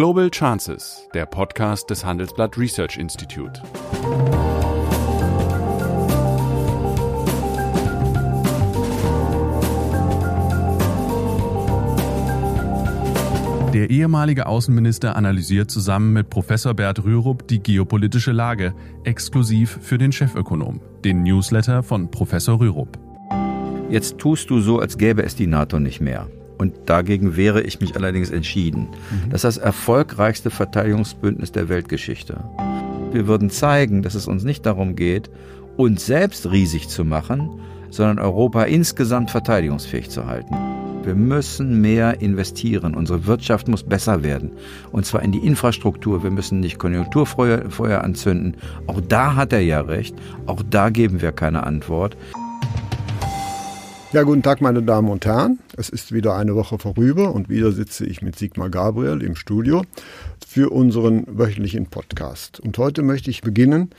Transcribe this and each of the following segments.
Global Chances, der Podcast des Handelsblatt Research Institute. Der ehemalige Außenminister analysiert zusammen mit Professor Bert Rürup die geopolitische Lage, exklusiv für den Chefökonom, den Newsletter von Professor Rürup. Jetzt tust du so, als gäbe es die NATO nicht mehr. Und dagegen wehre ich mich allerdings entschieden. Mhm. Das ist das erfolgreichste Verteidigungsbündnis der Weltgeschichte. Wir würden zeigen, dass es uns nicht darum geht, uns selbst riesig zu machen, sondern Europa insgesamt verteidigungsfähig zu halten. Wir müssen mehr investieren. Unsere Wirtschaft muss besser werden. Und zwar in die Infrastruktur. Wir müssen nicht Konjunkturfeuer anzünden. Auch da hat er ja recht. Auch da geben wir keine Antwort. Ja, guten Tag, meine Damen und Herren. Es ist wieder eine Woche vorüber und wieder sitze ich mit Sigmar Gabriel im Studio für unseren wöchentlichen Podcast. Und heute möchte ich beginnen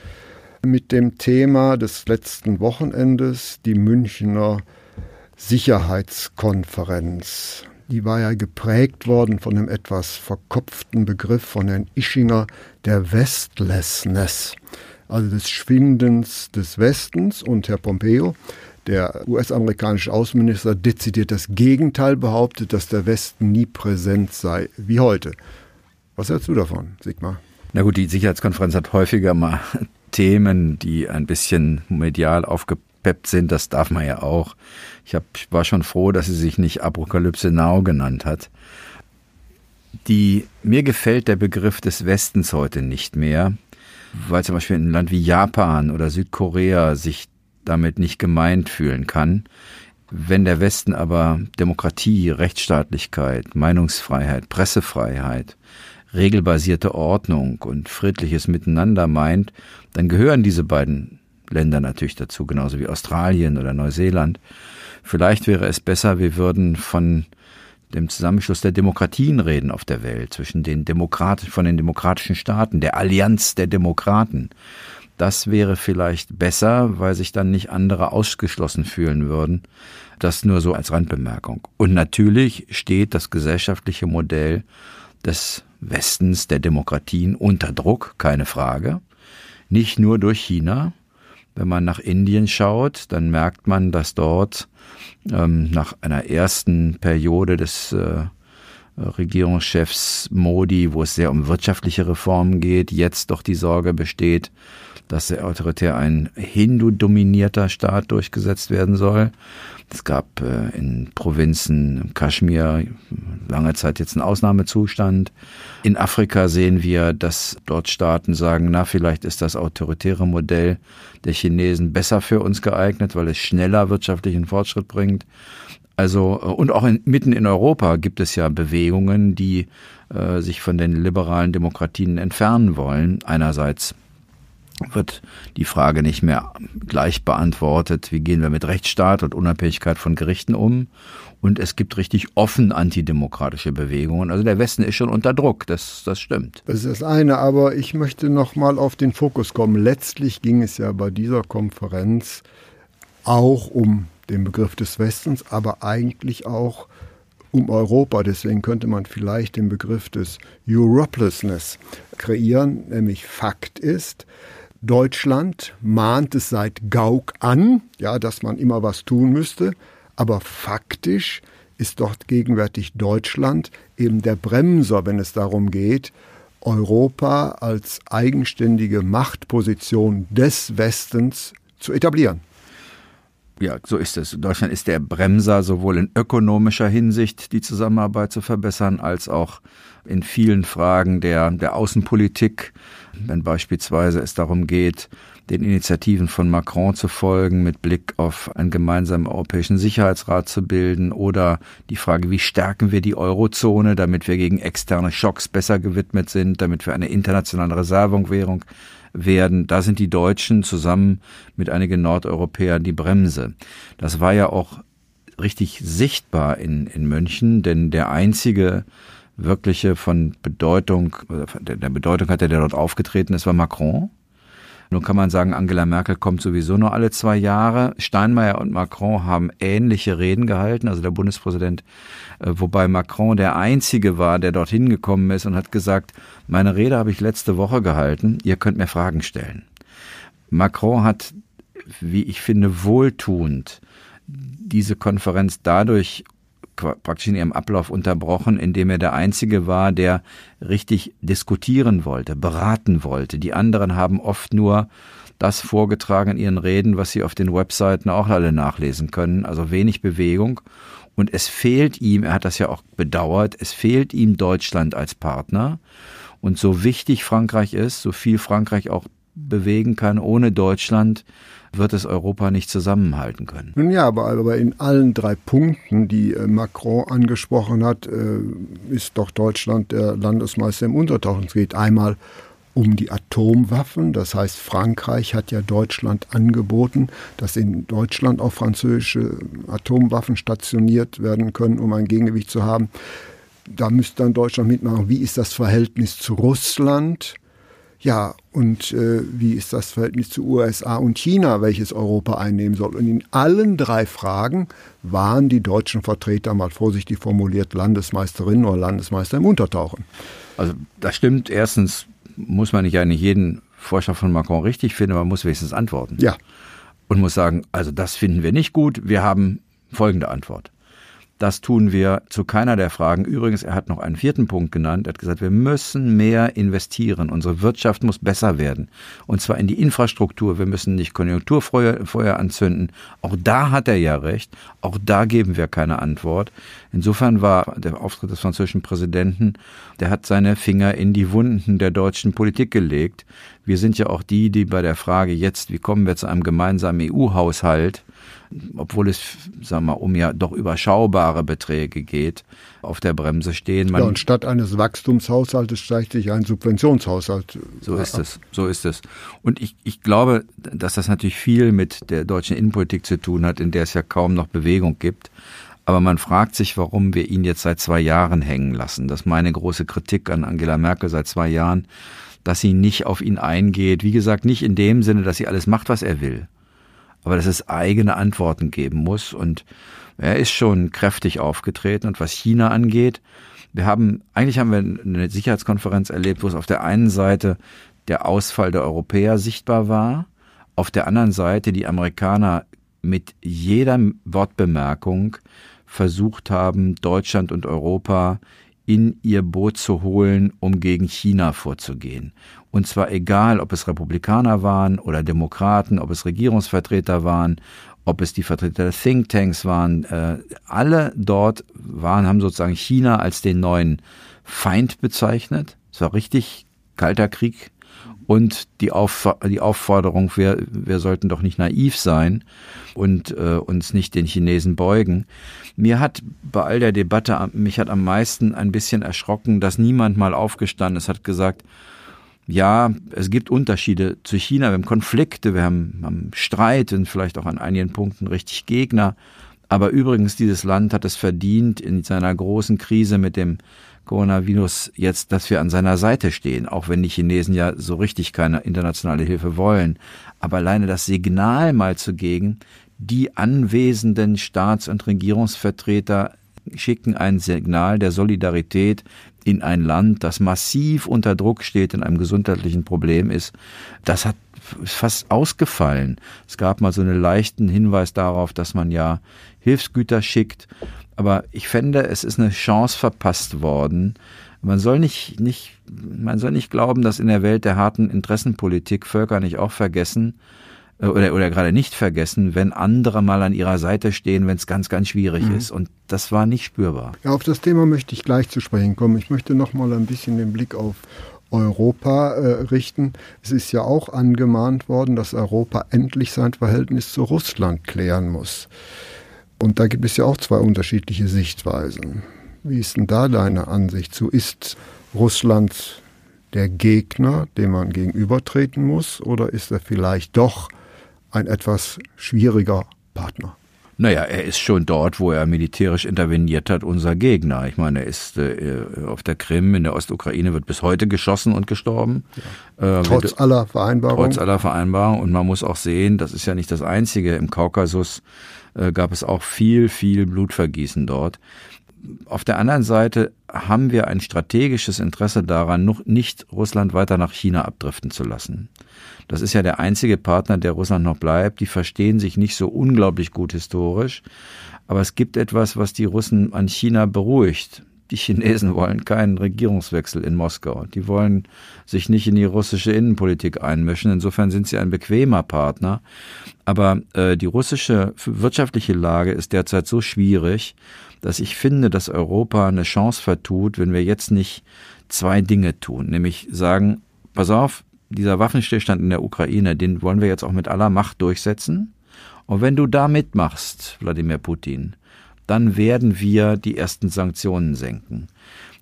mit dem Thema des letzten Wochenendes, die Münchner Sicherheitskonferenz. Die war ja geprägt worden von dem etwas verkopften Begriff von Herrn Ischinger der Westlessness, also des Schwindens des Westens. Und Herr Pompeo, der US-amerikanische Außenminister, dezidiert das Gegenteil behauptet, dass der Westen nie präsent sei wie heute. Was hältst du davon, Sigmar? Na gut, die Sicherheitskonferenz hat häufiger mal Themen, die ein bisschen medial aufgepeppt sind. Das darf man ja auch. Ich, hab, ich war schon froh, dass sie sich nicht Apokalypse Now genannt hat. Die, mir gefällt der Begriff des Westens heute nicht mehr, weil zum Beispiel ein Land wie Japan oder Südkorea sich damit nicht gemeint fühlen kann. Wenn der Westen aber Demokratie, Rechtsstaatlichkeit, Meinungsfreiheit, Pressefreiheit, regelbasierte Ordnung und friedliches Miteinander meint, dann gehören diese beiden Länder natürlich dazu, genauso wie Australien oder Neuseeland. Vielleicht wäre es besser, wir würden von dem Zusammenschluss der Demokratien reden auf der Welt, zwischen den Demokraten, von den demokratischen Staaten, der Allianz der Demokraten. Das wäre vielleicht besser, weil sich dann nicht andere ausgeschlossen fühlen würden. Das nur so als Randbemerkung. Und natürlich steht das gesellschaftliche Modell des Westens, der Demokratien unter Druck, keine Frage. Nicht nur durch China, wenn man nach Indien schaut, dann merkt man, dass dort ähm, nach einer ersten Periode des äh, Regierungschefs Modi, wo es sehr um wirtschaftliche Reformen geht, jetzt doch die Sorge besteht, dass der autoritär ein Hindu-dominierter Staat durchgesetzt werden soll. Es gab äh, in Provinzen Kaschmir lange Zeit jetzt einen Ausnahmezustand. In Afrika sehen wir, dass dort Staaten sagen, na, vielleicht ist das autoritäre Modell der Chinesen besser für uns geeignet, weil es schneller wirtschaftlichen Fortschritt bringt. Also, äh, und auch in, mitten in Europa gibt es ja Bewegungen, die äh, sich von den liberalen Demokratien entfernen wollen. Einerseits wird die Frage nicht mehr gleich beantwortet, wie gehen wir mit Rechtsstaat und Unabhängigkeit von Gerichten um. Und es gibt richtig offen antidemokratische Bewegungen. Also der Westen ist schon unter Druck, das, das stimmt. Das ist das eine, aber ich möchte noch mal auf den Fokus kommen. Letztlich ging es ja bei dieser Konferenz auch um den Begriff des Westens, aber eigentlich auch um Europa. Deswegen könnte man vielleicht den Begriff des Europelessness kreieren, nämlich Fakt ist, Deutschland mahnt es seit Gauck an, ja, dass man immer was tun müsste, aber faktisch ist dort gegenwärtig Deutschland eben der Bremser, wenn es darum geht, Europa als eigenständige Machtposition des Westens zu etablieren. Ja, so ist es. Deutschland ist der Bremser, sowohl in ökonomischer Hinsicht die Zusammenarbeit zu verbessern, als auch in vielen Fragen der, der Außenpolitik wenn beispielsweise es darum geht, den Initiativen von Macron zu folgen, mit Blick auf einen gemeinsamen europäischen Sicherheitsrat zu bilden oder die Frage, wie stärken wir die Eurozone, damit wir gegen externe Schocks besser gewidmet sind, damit wir eine internationale Reservewährung werden. Da sind die Deutschen zusammen mit einigen Nordeuropäern die Bremse. Das war ja auch richtig sichtbar in, in München, denn der einzige wirkliche von Bedeutung, der Bedeutung hatte, der dort aufgetreten ist, war Macron. Nun kann man sagen, Angela Merkel kommt sowieso nur alle zwei Jahre. Steinmeier und Macron haben ähnliche Reden gehalten, also der Bundespräsident, äh, wobei Macron der einzige war, der dorthin gekommen ist und hat gesagt, meine Rede habe ich letzte Woche gehalten, ihr könnt mir Fragen stellen. Macron hat, wie ich finde, wohltuend diese Konferenz dadurch praktisch in ihrem Ablauf unterbrochen, indem er der Einzige war, der richtig diskutieren wollte, beraten wollte. Die anderen haben oft nur das vorgetragen in ihren Reden, was sie auf den Webseiten auch alle nachlesen können, also wenig Bewegung. Und es fehlt ihm, er hat das ja auch bedauert, es fehlt ihm Deutschland als Partner. Und so wichtig Frankreich ist, so viel Frankreich auch bewegen kann, ohne Deutschland wird es Europa nicht zusammenhalten können. Nun ja, aber, aber in allen drei Punkten, die äh, Macron angesprochen hat, äh, ist doch Deutschland der Landesmeister im Untertauchen. Es geht einmal um die Atomwaffen. Das heißt, Frankreich hat ja Deutschland angeboten, dass in Deutschland auch französische Atomwaffen stationiert werden können, um ein Gegengewicht zu haben. Da müsste dann Deutschland mitmachen. Wie ist das Verhältnis zu Russland? Ja, und äh, wie ist das Verhältnis zu USA und China, welches Europa einnehmen soll? Und in allen drei Fragen waren die deutschen Vertreter, mal vorsichtig formuliert, Landesmeisterinnen oder Landesmeister im Untertauchen. Also das stimmt. Erstens muss man nicht eigentlich jeden Vorschlag von Macron richtig finden, man muss wenigstens antworten. Ja. Und muss sagen, also das finden wir nicht gut, wir haben folgende Antwort. Das tun wir zu keiner der Fragen. Übrigens, er hat noch einen vierten Punkt genannt. Er hat gesagt, wir müssen mehr investieren. Unsere Wirtschaft muss besser werden. Und zwar in die Infrastruktur. Wir müssen nicht Konjunkturfeuer anzünden. Auch da hat er ja recht. Auch da geben wir keine Antwort. Insofern war der Auftritt des französischen Präsidenten, der hat seine Finger in die Wunden der deutschen Politik gelegt. Wir sind ja auch die, die bei der Frage jetzt, wie kommen wir zu einem gemeinsamen EU-Haushalt, obwohl es, sagen wir mal, um ja doch überschaubare Beträge geht, auf der Bremse stehen. Man ja, und statt eines Wachstumshaushaltes steigt sich ein Subventionshaushalt. So ist es, so ist es. Und ich, ich glaube, dass das natürlich viel mit der deutschen Innenpolitik zu tun hat, in der es ja kaum noch Bewegung gibt. Aber man fragt sich, warum wir ihn jetzt seit zwei Jahren hängen lassen. Das ist meine große Kritik an Angela Merkel seit zwei Jahren, dass sie nicht auf ihn eingeht. Wie gesagt, nicht in dem Sinne, dass sie alles macht, was er will aber dass es eigene Antworten geben muss. Und er ist schon kräftig aufgetreten. Und was China angeht, wir haben, eigentlich haben wir eine Sicherheitskonferenz erlebt, wo es auf der einen Seite der Ausfall der Europäer sichtbar war, auf der anderen Seite die Amerikaner mit jeder Wortbemerkung versucht haben, Deutschland und Europa in ihr Boot zu holen, um gegen China vorzugehen. Und zwar egal, ob es Republikaner waren oder Demokraten, ob es Regierungsvertreter waren, ob es die Vertreter der Thinktanks waren, äh, alle dort waren, haben sozusagen China als den neuen Feind bezeichnet. Es war richtig kalter Krieg. Und die, Auf die Aufforderung, wir, wir sollten doch nicht naiv sein und äh, uns nicht den Chinesen beugen. Mir hat bei all der Debatte, mich hat am meisten ein bisschen erschrocken, dass niemand mal aufgestanden ist, hat gesagt, ja, es gibt Unterschiede zu China, wir haben Konflikte, wir haben, haben Streit und vielleicht auch an einigen Punkten richtig Gegner. Aber übrigens, dieses Land hat es verdient, in seiner großen Krise mit dem Coronavirus jetzt, dass wir an seiner Seite stehen, auch wenn die Chinesen ja so richtig keine internationale Hilfe wollen. Aber alleine das Signal mal zu geben, die anwesenden Staats- und Regierungsvertreter schicken ein Signal der Solidarität in ein Land, das massiv unter Druck steht, in einem gesundheitlichen Problem ist. Das hat fast ausgefallen. Es gab mal so einen leichten Hinweis darauf, dass man ja Hilfsgüter schickt. Aber ich fände, es ist eine Chance verpasst worden. Man soll nicht, nicht, man soll nicht glauben, dass in der Welt der harten Interessenpolitik Völker nicht auch vergessen, äh, oder, oder gerade nicht vergessen, wenn andere mal an ihrer Seite stehen, wenn es ganz, ganz schwierig mhm. ist. Und das war nicht spürbar. Ja, auf das Thema möchte ich gleich zu sprechen kommen. Ich möchte noch mal ein bisschen den Blick auf Europa äh, richten. Es ist ja auch angemahnt worden, dass Europa endlich sein Verhältnis zu Russland klären muss. Und da gibt es ja auch zwei unterschiedliche Sichtweisen. Wie ist denn da deine Ansicht zu? Ist Russland der Gegner, dem man gegenübertreten muss, oder ist er vielleicht doch ein etwas schwieriger Partner. Naja, er ist schon dort, wo er militärisch interveniert hat, unser Gegner. Ich meine, er ist äh, auf der Krim, in der Ostukraine wird bis heute geschossen und gestorben. Ja. Äh, trotz aller Vereinbarungen. Trotz aller Vereinbarungen. Und man muss auch sehen, das ist ja nicht das Einzige. Im Kaukasus äh, gab es auch viel, viel Blutvergießen dort. Auf der anderen Seite haben wir ein strategisches Interesse daran, noch nicht Russland weiter nach China abdriften zu lassen. Das ist ja der einzige Partner, der Russland noch bleibt. Die verstehen sich nicht so unglaublich gut historisch. Aber es gibt etwas, was die Russen an China beruhigt. Die Chinesen wollen keinen Regierungswechsel in Moskau. Die wollen sich nicht in die russische Innenpolitik einmischen. Insofern sind sie ein bequemer Partner. Aber äh, die russische wirtschaftliche Lage ist derzeit so schwierig, dass ich finde, dass Europa eine Chance vertut, wenn wir jetzt nicht zwei Dinge tun, nämlich sagen, pass auf, dieser Waffenstillstand in der Ukraine, den wollen wir jetzt auch mit aller Macht durchsetzen. Und wenn du da mitmachst, Wladimir Putin, dann werden wir die ersten Sanktionen senken.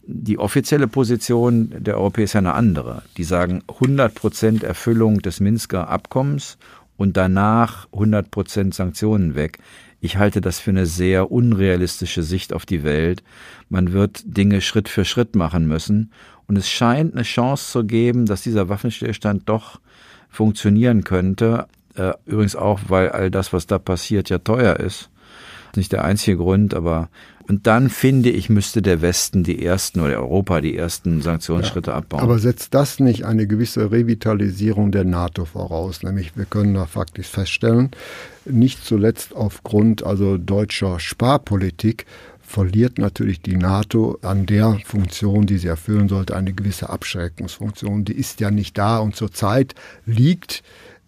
Die offizielle Position der Europäer ist ja eine andere. Die sagen 100 Prozent Erfüllung des Minsker Abkommens und danach 100 Prozent Sanktionen weg. Ich halte das für eine sehr unrealistische Sicht auf die Welt. Man wird Dinge Schritt für Schritt machen müssen. Und es scheint eine Chance zu geben, dass dieser Waffenstillstand doch funktionieren könnte. Äh, übrigens auch, weil all das, was da passiert, ja teuer ist. Nicht der einzige Grund, aber und dann finde ich, müsste der Westen die ersten oder Europa die ersten Sanktionsschritte ja, abbauen. Aber setzt das nicht eine gewisse Revitalisierung der NATO voraus? Nämlich, wir können da faktisch feststellen, nicht zuletzt aufgrund also deutscher Sparpolitik verliert natürlich die NATO an der Funktion, die sie erfüllen sollte, eine gewisse Abschreckungsfunktion. Die ist ja nicht da und zurzeit liegt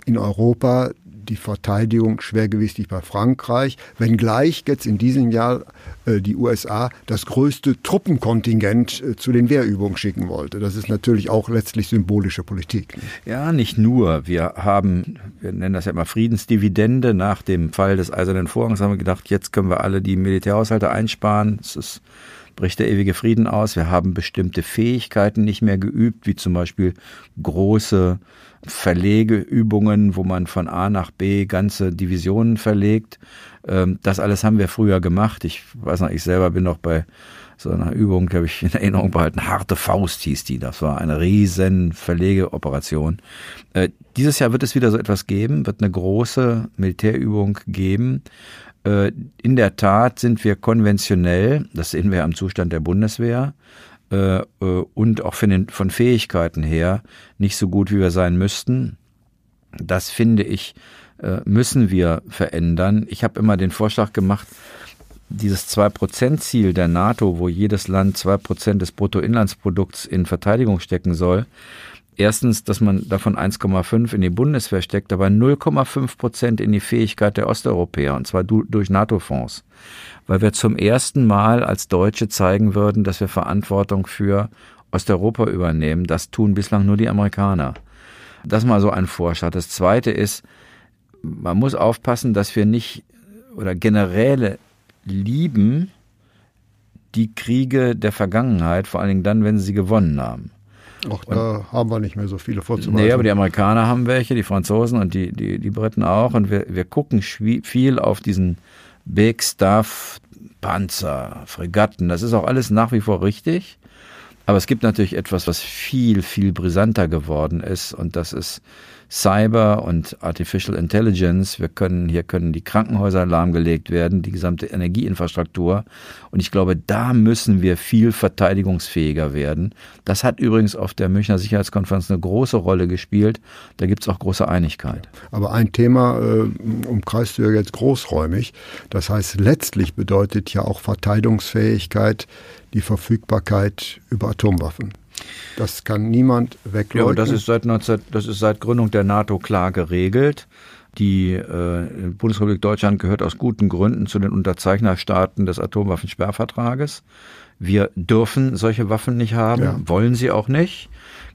in Europa die Verteidigung schwergewichtig bei Frankreich, wenngleich jetzt in diesem Jahr äh, die USA das größte Truppenkontingent äh, zu den Wehrübungen schicken wollte. Das ist natürlich auch letztlich symbolische Politik. Ne? Ja, nicht nur. Wir haben, wir nennen das ja immer Friedensdividende. Nach dem Fall des Eisernen Vorhangs haben wir gedacht, jetzt können wir alle die Militärhaushalte einsparen. Es ist bricht der ewige Frieden aus. Wir haben bestimmte Fähigkeiten nicht mehr geübt, wie zum Beispiel große Verlegeübungen, wo man von A nach B ganze Divisionen verlegt. Ähm, das alles haben wir früher gemacht. Ich weiß noch, ich selber bin noch bei so einer Übung, habe ich in Erinnerung behalten. Harte Faust hieß die. Das war eine riesen Verlegeoperation. Äh, dieses Jahr wird es wieder so etwas geben, wird eine große Militärübung geben. Äh, in der Tat sind wir konventionell, das sehen wir am Zustand der Bundeswehr, äh, äh, und auch von, Fähigkeiten her nicht so gut, wie wir sein müssten. Das finde ich, müssen wir verändern. Ich habe immer den Vorschlag gemacht, dieses 2%-Ziel der NATO, wo jedes Land 2% des Bruttoinlandsprodukts in Verteidigung stecken soll, erstens, dass man davon 1,5 in die Bundeswehr steckt, aber 0,5 Prozent in die Fähigkeit der Osteuropäer, und zwar durch NATO-Fonds weil wir zum ersten Mal als Deutsche zeigen würden, dass wir Verantwortung für Osteuropa übernehmen. Das tun bislang nur die Amerikaner. Das mal so ein Vorschlag. Das zweite ist, man muss aufpassen, dass wir nicht oder Generäle lieben die Kriege der Vergangenheit, vor allen Dingen dann, wenn sie sie gewonnen haben. Auch da haben wir nicht mehr so viele vorzuweisen. Nee, aber die Amerikaner haben welche, die Franzosen und die, die, die Briten auch. Und wir, wir gucken viel auf diesen Big Stuff, Panzer, Fregatten, das ist auch alles nach wie vor richtig. Aber es gibt natürlich etwas, was viel, viel brisanter geworden ist und das ist Cyber und Artificial Intelligence. Wir können, hier können die Krankenhäuser lahmgelegt werden, die gesamte Energieinfrastruktur. Und ich glaube, da müssen wir viel verteidigungsfähiger werden. Das hat übrigens auf der Münchner Sicherheitskonferenz eine große Rolle gespielt. Da gibt es auch große Einigkeit. Aber ein Thema äh, umkreist du ja jetzt großräumig. Das heißt, letztlich bedeutet ja auch Verteidigungsfähigkeit die Verfügbarkeit über Atomwaffen. Das kann niemand wegleugnen. Ja, das ist seit 19, das ist seit Gründung der NATO klar geregelt. Die äh, Bundesrepublik Deutschland gehört aus guten Gründen zu den Unterzeichnerstaaten des Atomwaffensperrvertrages. Wir dürfen solche Waffen nicht haben, ja. wollen sie auch nicht.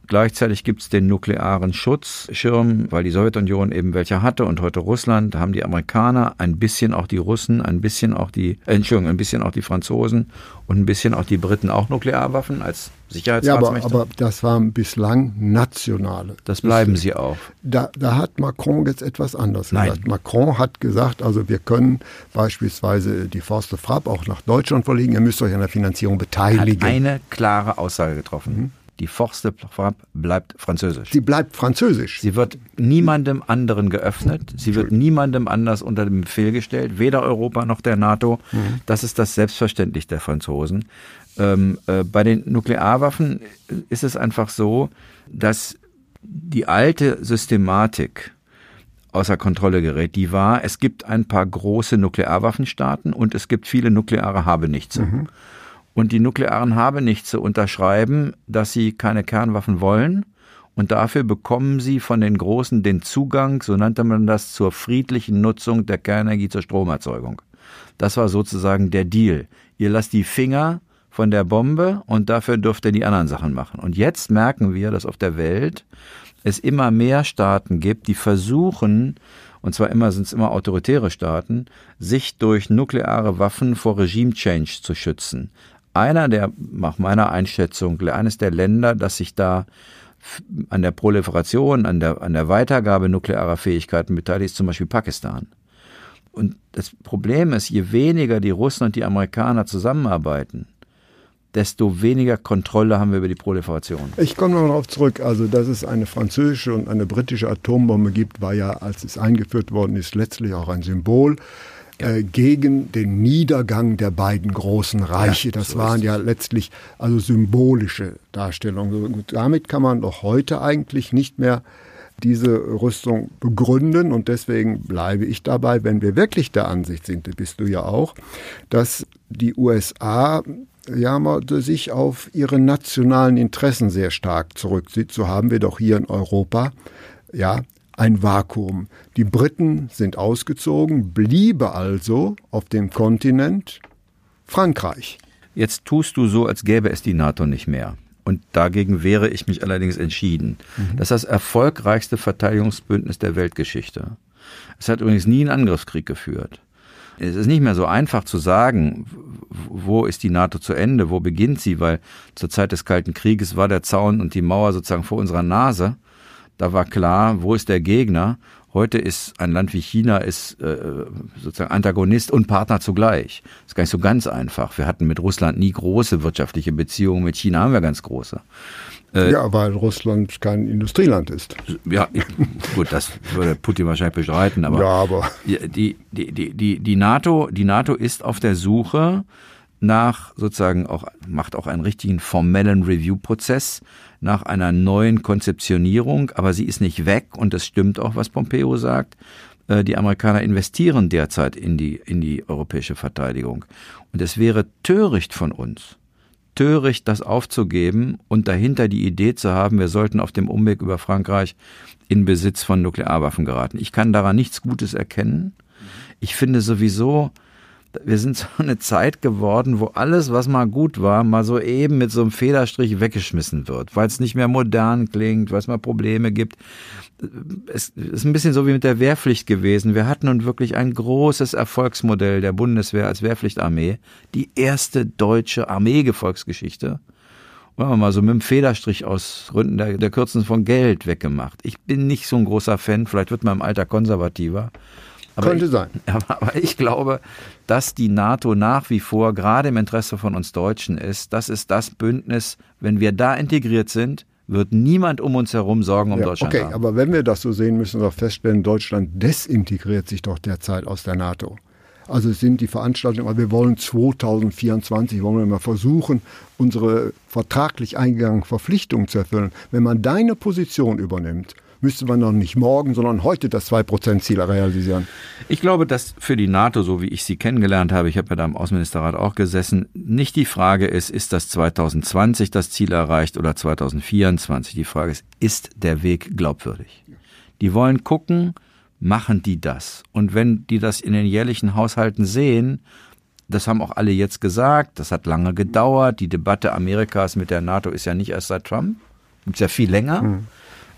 Gleichzeitig gibt es den nuklearen Schutzschirm, weil die Sowjetunion eben welche hatte und heute Russland, da haben die Amerikaner, ein bisschen auch die Russen, ein bisschen auch die, Entschuldigung, ein bisschen auch die Franzosen und ein bisschen auch die Briten auch Nuklearwaffen als Sicherheitsstaatsmächte. Ja, aber, aber das waren bislang nationale. Das bleiben sie auch. Da, da hat Macron jetzt etwas anders Nein. gesagt. Macron hat gesagt, also wir können beispielsweise die Forste Frapp auch nach Deutschland verlegen, ihr müsst euch an der Finanzierung beteiligen. Hat eine klare Aussage getroffen. Mhm. Die Forste bleibt französisch. Sie bleibt französisch. Sie wird niemandem anderen geöffnet. Sie wird niemandem anders unter den Befehl gestellt, weder Europa noch der NATO. Mhm. Das ist das Selbstverständlich der Franzosen. Ähm, äh, bei den Nuklearwaffen ist es einfach so, dass die alte Systematik außer Kontrolle gerät. Die war, es gibt ein paar große Nuklearwaffenstaaten und es gibt viele nukleare Habenichtse. Mhm und die nuklearen Habenichtse unterschreiben, dass sie keine Kernwaffen wollen und dafür bekommen sie von den Großen den Zugang, so nannte man das, zur friedlichen Nutzung der Kernenergie zur Stromerzeugung. Das war sozusagen der Deal. Ihr lasst die Finger von der Bombe und dafür dürft ihr die anderen Sachen machen. Und jetzt merken wir, dass auf der Welt es immer mehr Staaten gibt, die versuchen, und zwar immer sind es immer autoritäre Staaten, sich durch nukleare Waffen vor Regime Change zu schützen einer der, nach meiner Einschätzung, eines der Länder, das sich da an der Proliferation, an der, an der Weitergabe nuklearer Fähigkeiten beteiligt, ist zum Beispiel Pakistan. Und das Problem ist, je weniger die Russen und die Amerikaner zusammenarbeiten, desto weniger Kontrolle haben wir über die Proliferation. Ich komme noch darauf zurück. Also, dass es eine französische und eine britische Atombombe gibt, war ja, als es eingeführt worden ist, letztlich auch ein Symbol äh, gegen den Niedergang der beiden großen Reiche. Ja, das so waren ja letztlich also symbolische Darstellungen. Und damit kann man doch heute eigentlich nicht mehr diese Rüstung begründen. Und deswegen bleibe ich dabei, wenn wir wirklich der Ansicht sind, bist du ja auch, dass die USA ja, sich auf ihre nationalen Interessen sehr stark zurückzieht. So haben wir doch hier in Europa ja ein Vakuum. Die Briten sind ausgezogen, bliebe also auf dem Kontinent Frankreich. Jetzt tust du so, als gäbe es die NATO nicht mehr. Und dagegen wehre ich mich allerdings entschieden. Mhm. Das ist das erfolgreichste Verteidigungsbündnis der Weltgeschichte. Es hat übrigens nie einen Angriffskrieg geführt. Es ist nicht mehr so einfach zu sagen, wo ist die NATO zu Ende, wo beginnt sie, weil zur Zeit des Kalten Krieges war der Zaun und die Mauer sozusagen vor unserer Nase. Da war klar, wo ist der Gegner? Heute ist ein Land wie China ist äh, sozusagen Antagonist und Partner zugleich. Das ist gar nicht so ganz einfach. Wir hatten mit Russland nie große wirtschaftliche Beziehungen, mit China haben wir ganz große. Äh, ja, weil Russland kein Industrieland ist. Ja, gut, das würde Putin wahrscheinlich bestreiten, aber, ja, aber. Die, die, die, die, die, NATO, die NATO ist auf der Suche nach sozusagen auch, macht auch einen richtigen formellen Review-Prozess nach einer neuen Konzeptionierung, aber sie ist nicht weg und das stimmt auch, was Pompeo sagt. Äh, die Amerikaner investieren derzeit in die, in die europäische Verteidigung. Und es wäre töricht von uns, töricht, das aufzugeben und dahinter die Idee zu haben, wir sollten auf dem Umweg über Frankreich in Besitz von Nuklearwaffen geraten. Ich kann daran nichts Gutes erkennen. Ich finde sowieso, wir sind so eine Zeit geworden, wo alles, was mal gut war, mal so eben mit so einem Federstrich weggeschmissen wird, weil es nicht mehr modern klingt, weil es mal Probleme gibt. Es ist ein bisschen so wie mit der Wehrpflicht gewesen. Wir hatten nun wirklich ein großes Erfolgsmodell der Bundeswehr als Wehrpflichtarmee, die erste deutsche Armeegefolgsgeschichte. Wollen wir mal so mit dem Federstrich aus Gründen der, der Kürzen von Geld weggemacht. Ich bin nicht so ein großer Fan, vielleicht wird man im Alter konservativer. Aber Könnte ich, sein. Aber ich glaube, dass die NATO nach wie vor gerade im Interesse von uns Deutschen ist. Das ist das Bündnis, wenn wir da integriert sind, wird niemand um uns herum Sorgen um ja, Deutschland okay, haben. aber wenn wir das so sehen, müssen wir feststellen, Deutschland desintegriert sich doch derzeit aus der NATO. Also es sind die Veranstaltungen, aber wir wollen 2024, wollen wir mal versuchen, unsere vertraglich eingegangenen Verpflichtungen zu erfüllen. Wenn man deine Position übernimmt, müsste man noch nicht morgen, sondern heute das 2%-Ziel realisieren? Ich glaube, dass für die NATO, so wie ich sie kennengelernt habe, ich habe ja da im Außenministerrat auch gesessen, nicht die Frage ist, ist das 2020 das Ziel erreicht oder 2024? Die Frage ist, ist der Weg glaubwürdig? Die wollen gucken, machen die das? Und wenn die das in den jährlichen Haushalten sehen, das haben auch alle jetzt gesagt, das hat lange gedauert. Die Debatte Amerikas mit der NATO ist ja nicht erst seit Trump. Gibt es ja viel länger. Mhm.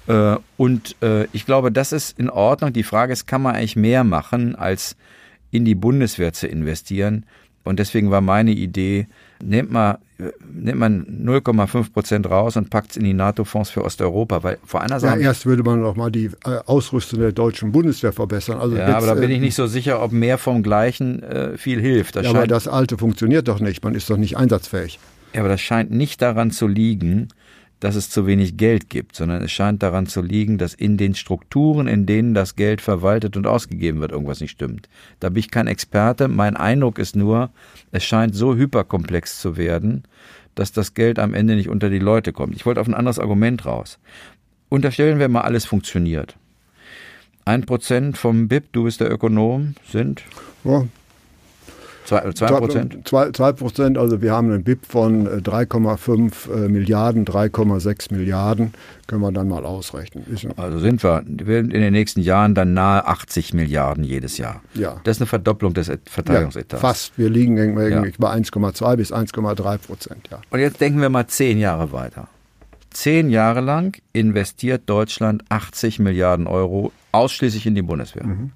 Äh, und äh, ich glaube, das ist in Ordnung. Die Frage ist, kann man eigentlich mehr machen, als in die Bundeswehr zu investieren? Und deswegen war meine Idee, nehmt mal, nimmt man 0,5 Prozent raus und packt es in die NATO-Fonds für Osteuropa, weil vor einer Sache. Ja, erst würde man noch mal die äh, Ausrüstung der deutschen Bundeswehr verbessern. Also ja, jetzt, aber da bin ich nicht so sicher, ob mehr vom Gleichen äh, viel hilft. Das ja, aber das Alte funktioniert doch nicht. Man ist doch nicht einsatzfähig. Ja, aber das scheint nicht daran zu liegen, dass es zu wenig Geld gibt, sondern es scheint daran zu liegen, dass in den Strukturen, in denen das Geld verwaltet und ausgegeben wird, irgendwas nicht stimmt. Da bin ich kein Experte. Mein Eindruck ist nur, es scheint so hyperkomplex zu werden, dass das Geld am Ende nicht unter die Leute kommt. Ich wollte auf ein anderes Argument raus. Unterstellen wir mal, alles funktioniert. Ein Prozent vom BIP, du bist der Ökonom, sind? Ja, Zwei Prozent? Zwei Prozent, also wir haben einen BIP von 3,5 äh, äh, Milliarden, 3,6 Milliarden, können wir dann mal ausrechnen. Also sind wir, wir in den nächsten Jahren dann nahe 80 Milliarden jedes Jahr. Ja. Das ist eine Verdopplung des Verteidigungsetats. Ja, fast, wir liegen ja. bei 1,2 bis 1,3 Prozent. Ja. Und jetzt denken wir mal zehn Jahre weiter. Zehn Jahre lang investiert Deutschland 80 Milliarden Euro ausschließlich in die Bundeswehr. Mhm.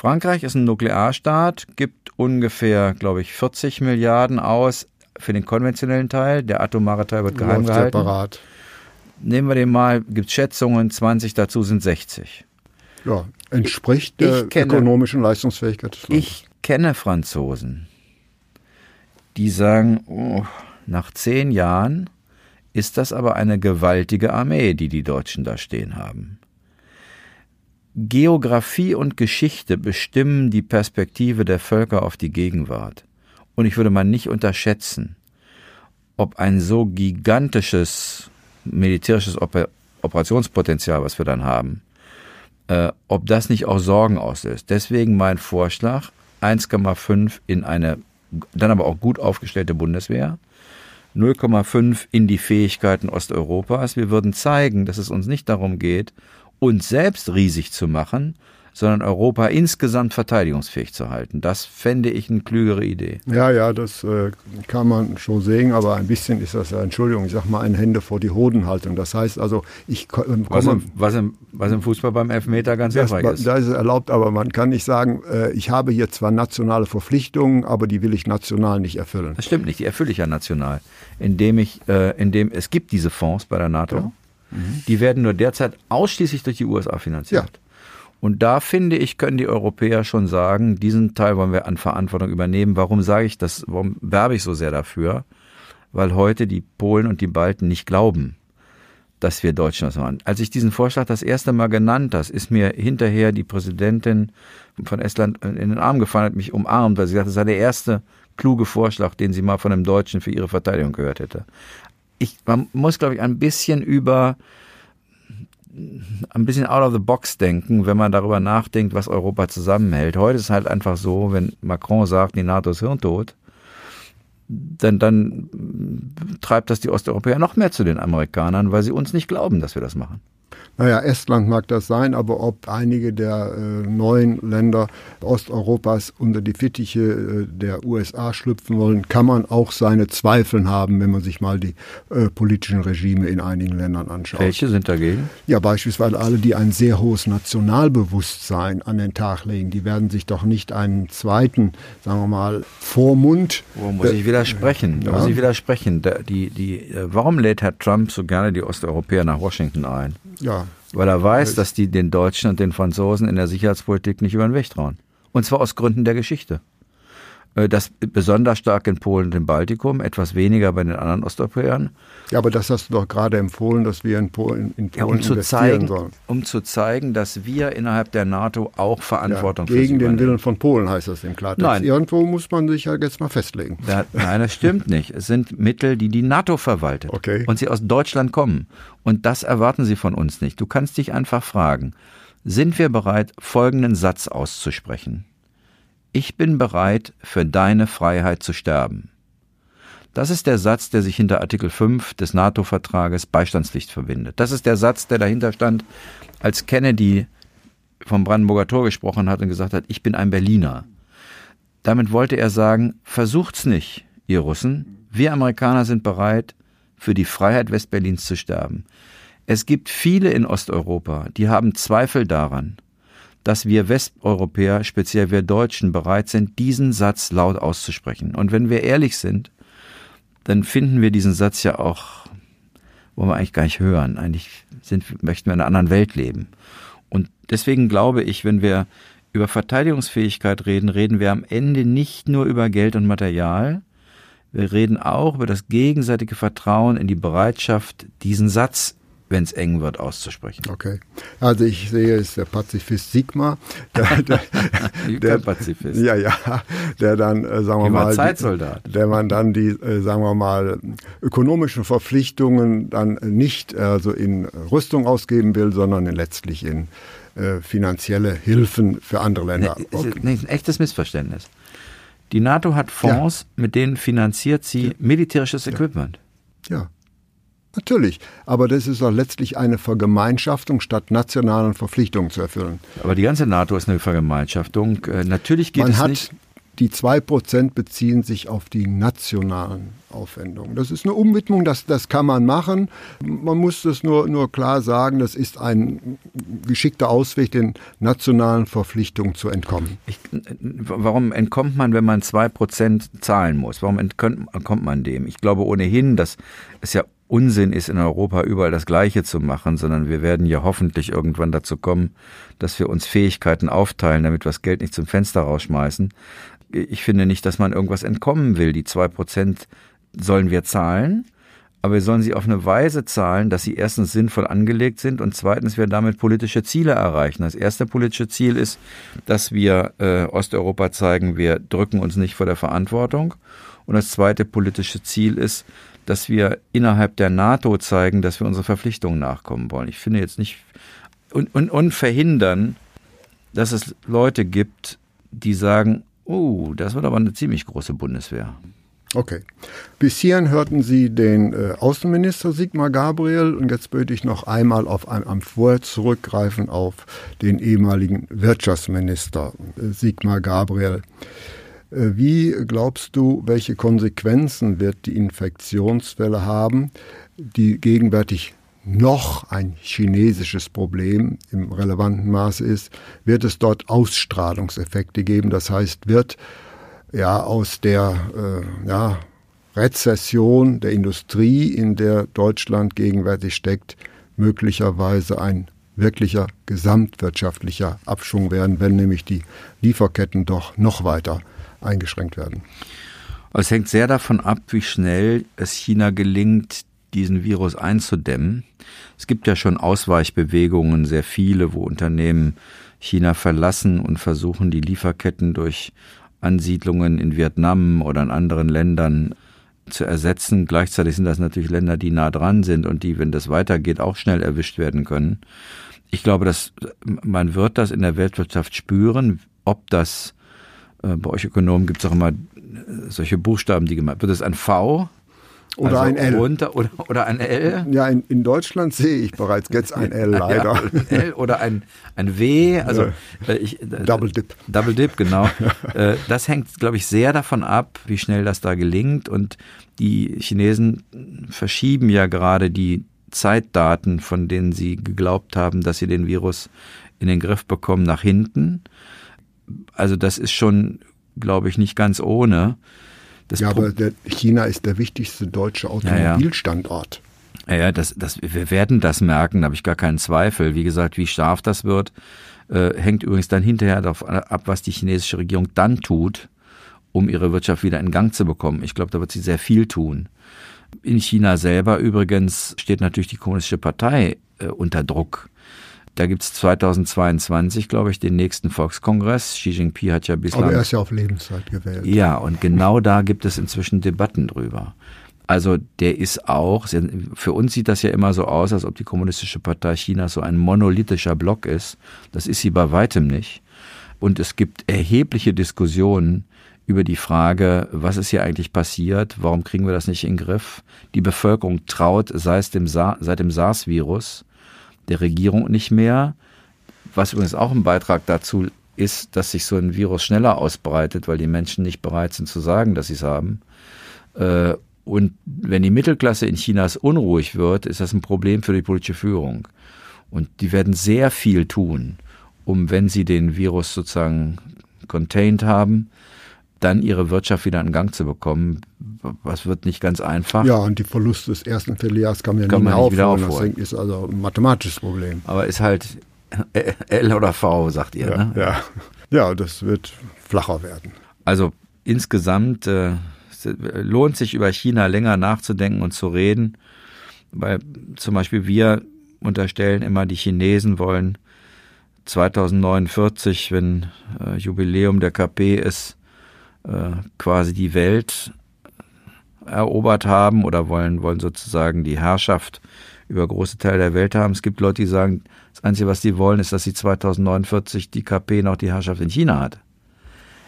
Frankreich ist ein Nuklearstaat, gibt ungefähr, glaube ich, 40 Milliarden aus für den konventionellen Teil. Der atomare Teil wird geheim Läuft gehalten. Separat. Nehmen wir den mal, gibt Schätzungen, 20 dazu sind 60. Ja, entspricht der kenne, ökonomischen Leistungsfähigkeit des Landes. Ich kenne Franzosen, die sagen, oh, nach zehn Jahren ist das aber eine gewaltige Armee, die die Deutschen da stehen haben. Geographie und Geschichte bestimmen die Perspektive der Völker auf die Gegenwart. Und ich würde mal nicht unterschätzen, ob ein so gigantisches militärisches Oper Operationspotenzial, was wir dann haben, äh, ob das nicht auch Sorgen auslöst. Deswegen mein Vorschlag, 1,5 in eine dann aber auch gut aufgestellte Bundeswehr, 0,5 in die Fähigkeiten Osteuropas. Wir würden zeigen, dass es uns nicht darum geht, uns selbst riesig zu machen, sondern Europa insgesamt verteidigungsfähig zu halten. Das fände ich eine klügere Idee. Ja, ja, das äh, kann man schon sehen, aber ein bisschen ist das, Entschuldigung, ich sag mal, ein Hände vor die Hodenhaltung. Das heißt also, ich äh, komme... Was im, was, im, was im Fußball beim Elfmeter ganz hilfreich ist. Da ist es erlaubt, aber man kann nicht sagen, äh, ich habe hier zwar nationale Verpflichtungen, aber die will ich national nicht erfüllen. Das stimmt nicht, die erfülle ich ja national, indem ich, äh, indem es gibt diese Fonds bei der NATO. Ja Mhm. Die werden nur derzeit ausschließlich durch die USA finanziert. Ja. Und da finde ich, können die Europäer schon sagen, diesen Teil wollen wir an Verantwortung übernehmen. Warum sage ich das? Warum werbe ich so sehr dafür? Weil heute die Polen und die Balten nicht glauben, dass wir Deutschen das machen. Als ich diesen Vorschlag das erste Mal genannt habe, ist mir hinterher die Präsidentin von Estland in den Arm gefallen, hat mich umarmt, weil sie sagte, das sei der erste kluge Vorschlag, den sie mal von einem Deutschen für ihre Verteidigung gehört hätte ich, man muss, glaube ich, ein bisschen über ein bisschen out of the box denken, wenn man darüber nachdenkt, was Europa zusammenhält. Heute ist es halt einfach so, wenn Macron sagt, die NATO ist hirntot, dann, dann treibt das die Osteuropäer noch mehr zu den Amerikanern, weil sie uns nicht glauben, dass wir das machen. Naja, Estland mag das sein, aber ob einige der äh, neuen Länder Osteuropas unter die Fittiche äh, der USA schlüpfen wollen, kann man auch seine Zweifel haben, wenn man sich mal die äh, politischen Regime in einigen Ländern anschaut. Welche sind dagegen? Ja, beispielsweise alle, die ein sehr hohes Nationalbewusstsein an den Tag legen. Die werden sich doch nicht einen zweiten, sagen wir mal, Vormund. Wo muss ich widersprechen? Ja. Muss ich widersprechen? Die, die, äh, warum lädt Herr Trump so gerne die Osteuropäer nach Washington ein? Ja. Weil er weiß, dass die den Deutschen und den Franzosen in der Sicherheitspolitik nicht über den Weg trauen. Und zwar aus Gründen der Geschichte. Äh, das besonders stark in Polen und im Baltikum, etwas weniger bei den anderen Osteuropäern. Ja, aber das hast du doch gerade empfohlen, dass wir in Polen, in Polen ja, um zu zeigen, sollen. Um zu zeigen, dass wir innerhalb der NATO auch Verantwortung ja, gegen den Willen von Polen heißt das im Klartext. Nein. Irgendwo muss man sich ja jetzt mal festlegen. Da, nein, das stimmt nicht. Es sind Mittel, die die NATO verwaltet okay. und sie aus Deutschland kommen. Und das erwarten sie von uns nicht. Du kannst dich einfach fragen, sind wir bereit, folgenden Satz auszusprechen? Ich bin bereit, für deine Freiheit zu sterben. Das ist der Satz, der sich hinter Artikel 5 des NATO-Vertrages Beistandspflicht verbindet. Das ist der Satz, der dahinter stand, als Kennedy vom Brandenburger Tor gesprochen hat und gesagt hat, ich bin ein Berliner. Damit wollte er sagen, versucht's nicht, ihr Russen. Wir Amerikaner sind bereit, für die Freiheit Westberlins zu sterben. Es gibt viele in Osteuropa, die haben Zweifel daran, dass wir Westeuropäer, speziell wir Deutschen, bereit sind, diesen Satz laut auszusprechen. Und wenn wir ehrlich sind, dann finden wir diesen Satz ja auch, wollen wir eigentlich gar nicht hören. Eigentlich sind, möchten wir in einer anderen Welt leben. Und deswegen glaube ich, wenn wir über Verteidigungsfähigkeit reden, reden wir am Ende nicht nur über Geld und Material, wir reden auch über das gegenseitige Vertrauen in die Bereitschaft, diesen Satz wenn es eng wird, auszusprechen. Okay. Also ich sehe, es ist der Pazifist Sigma. Der, der, der Pazifist. Ja, ja. Der dann, äh, sagen wir mal, Zeitsoldat. der man dann die, äh, sagen wir mal, ökonomischen Verpflichtungen dann nicht also in Rüstung ausgeben will, sondern letztlich in äh, finanzielle Hilfen für andere Länder. Nee, okay. nee, ein echtes Missverständnis. Die NATO hat Fonds, ja. mit denen finanziert sie ja. militärisches Equipment. Ja. Natürlich, aber das ist doch letztlich eine Vergemeinschaftung, statt nationalen Verpflichtungen zu erfüllen. Aber die ganze NATO ist eine Vergemeinschaftung. Äh, natürlich geht Man es hat nicht. Die 2% beziehen sich auf die nationalen Aufwendungen. Das ist eine Umwidmung, das, das kann man machen. Man muss das nur, nur klar sagen, das ist ein geschickter Ausweg, den nationalen Verpflichtungen zu entkommen. Ich, warum entkommt man, wenn man 2% zahlen muss? Warum entkommt man dem? Ich glaube ohnehin, dass es ja Unsinn ist, in Europa überall das Gleiche zu machen, sondern wir werden ja hoffentlich irgendwann dazu kommen, dass wir uns Fähigkeiten aufteilen, damit wir das Geld nicht zum Fenster rausschmeißen. Ich finde nicht, dass man irgendwas entkommen will. Die zwei Prozent sollen wir zahlen, aber wir sollen sie auf eine Weise zahlen, dass sie erstens sinnvoll angelegt sind und zweitens wir damit politische Ziele erreichen. Das erste politische Ziel ist, dass wir äh, Osteuropa zeigen, wir drücken uns nicht vor der Verantwortung. Und das zweite politische Ziel ist, dass wir innerhalb der NATO zeigen, dass wir unsere Verpflichtungen nachkommen wollen. Ich finde jetzt nicht und, und, und verhindern, dass es Leute gibt, die sagen, oh, das wird aber eine ziemlich große Bundeswehr. Okay. Bis hierhin hörten Sie den äh, Außenminister Sigmar Gabriel und jetzt würde ich noch einmal auf ein Amt vorher zurückgreifen auf den ehemaligen Wirtschaftsminister äh, Sigmar Gabriel. Äh, wie glaubst du, welche Konsequenzen wird die Infektionswelle haben, die gegenwärtig noch ein chinesisches Problem im relevanten Maße ist? Wird es dort Ausstrahlungseffekte geben? Das heißt, wird ja aus der äh, ja, Rezession der Industrie, in der Deutschland gegenwärtig steckt, möglicherweise ein wirklicher gesamtwirtschaftlicher Abschwung werden, wenn nämlich die Lieferketten doch noch weiter eingeschränkt werden. Es hängt sehr davon ab, wie schnell es China gelingt, diesen Virus einzudämmen. Es gibt ja schon Ausweichbewegungen, sehr viele, wo Unternehmen China verlassen und versuchen, die Lieferketten durch Ansiedlungen in Vietnam oder in anderen Ländern zu ersetzen. Gleichzeitig sind das natürlich Länder, die nah dran sind und die, wenn das weitergeht, auch schnell erwischt werden können. Ich glaube, dass man wird das in der Weltwirtschaft spüren, ob das äh, bei euch Ökonomen gibt es auch immer solche Buchstaben, die gemacht wird. es ein V? Oder also ein L. Runter, oder, oder ein L? Ja, in, in Deutschland sehe ich bereits jetzt ein L, leider. Ja, ein L oder ein, ein W. Also, äh, ich, Double Dip. Double Dip, genau. das hängt, glaube ich, sehr davon ab, wie schnell das da gelingt. Und die Chinesen verschieben ja gerade die Zeitdaten, von denen sie geglaubt haben, dass sie den Virus in den Griff bekommen, nach hinten also das ist schon, glaube ich, nicht ganz ohne. Das ja, aber China ist der wichtigste deutsche Automobilstandort. Ja, ja, das, das, wir werden das merken, da habe ich gar keinen Zweifel. Wie gesagt, wie scharf das wird, äh, hängt übrigens dann hinterher darauf ab, was die chinesische Regierung dann tut, um ihre Wirtschaft wieder in Gang zu bekommen. Ich glaube, da wird sie sehr viel tun. In China selber übrigens steht natürlich die Kommunistische Partei äh, unter Druck. Da gibt es 2022, glaube ich, den nächsten Volkskongress. Xi Jinping hat ja bislang. Aber er ist ja auf Lebenszeit gewählt. Ja, und genau da gibt es inzwischen Debatten drüber. Also der ist auch, für uns sieht das ja immer so aus, als ob die Kommunistische Partei Chinas so ein monolithischer Block ist. Das ist sie bei weitem nicht. Und es gibt erhebliche Diskussionen über die Frage, was ist hier eigentlich passiert, warum kriegen wir das nicht in den Griff. Die Bevölkerung traut seit dem, Sa seit dem SARS-Virus der Regierung nicht mehr. Was übrigens auch ein Beitrag dazu ist, dass sich so ein Virus schneller ausbreitet, weil die Menschen nicht bereit sind zu sagen, dass sie es haben. Äh, Und wenn die Mittelklasse in Chinas unruhig wird, ist das ein Problem für die politische Führung. Und die werden sehr viel tun, um, wenn sie den Virus sozusagen contained haben, dann ihre Wirtschaft wieder in Gang zu bekommen. Was wird nicht ganz einfach. Ja, und die Verluste des ersten Vierteljahres kann man ja kann nicht, man nicht wieder aufholen. Das ist also ein mathematisches Problem. Aber ist halt L oder V, sagt ihr. Ja, ne? ja. ja, das wird flacher werden. Also insgesamt äh, lohnt sich über China länger nachzudenken und zu reden, weil zum Beispiel wir unterstellen immer, die Chinesen wollen 2049, wenn äh, Jubiläum der KP ist, quasi die Welt erobert haben oder wollen, wollen sozusagen die Herrschaft über große Teile der Welt haben. Es gibt Leute, die sagen, das Einzige, was sie wollen, ist, dass sie 2049 die KP noch die Herrschaft in China hat.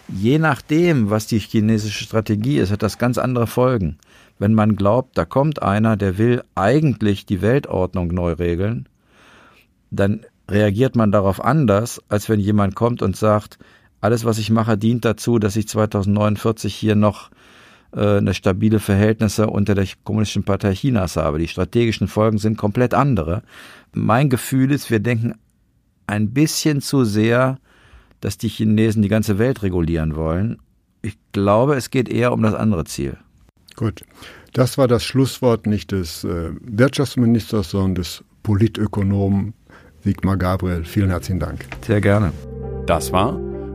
Je nachdem, was die chinesische Strategie ist, hat das ganz andere Folgen. Wenn man glaubt, da kommt einer, der will eigentlich die Weltordnung neu regeln, dann reagiert man darauf anders, als wenn jemand kommt und sagt, alles, was ich mache, dient dazu, dass ich 2049 hier noch äh, eine stabile Verhältnisse unter der Kommunistischen Partei Chinas habe. Die strategischen Folgen sind komplett andere. Mein Gefühl ist, wir denken ein bisschen zu sehr, dass die Chinesen die ganze Welt regulieren wollen. Ich glaube, es geht eher um das andere Ziel. Gut. Das war das Schlusswort nicht des äh, Wirtschaftsministers, sondern des Politökonomen Sigmar Gabriel. Vielen herzlichen Dank. Sehr gerne. Das war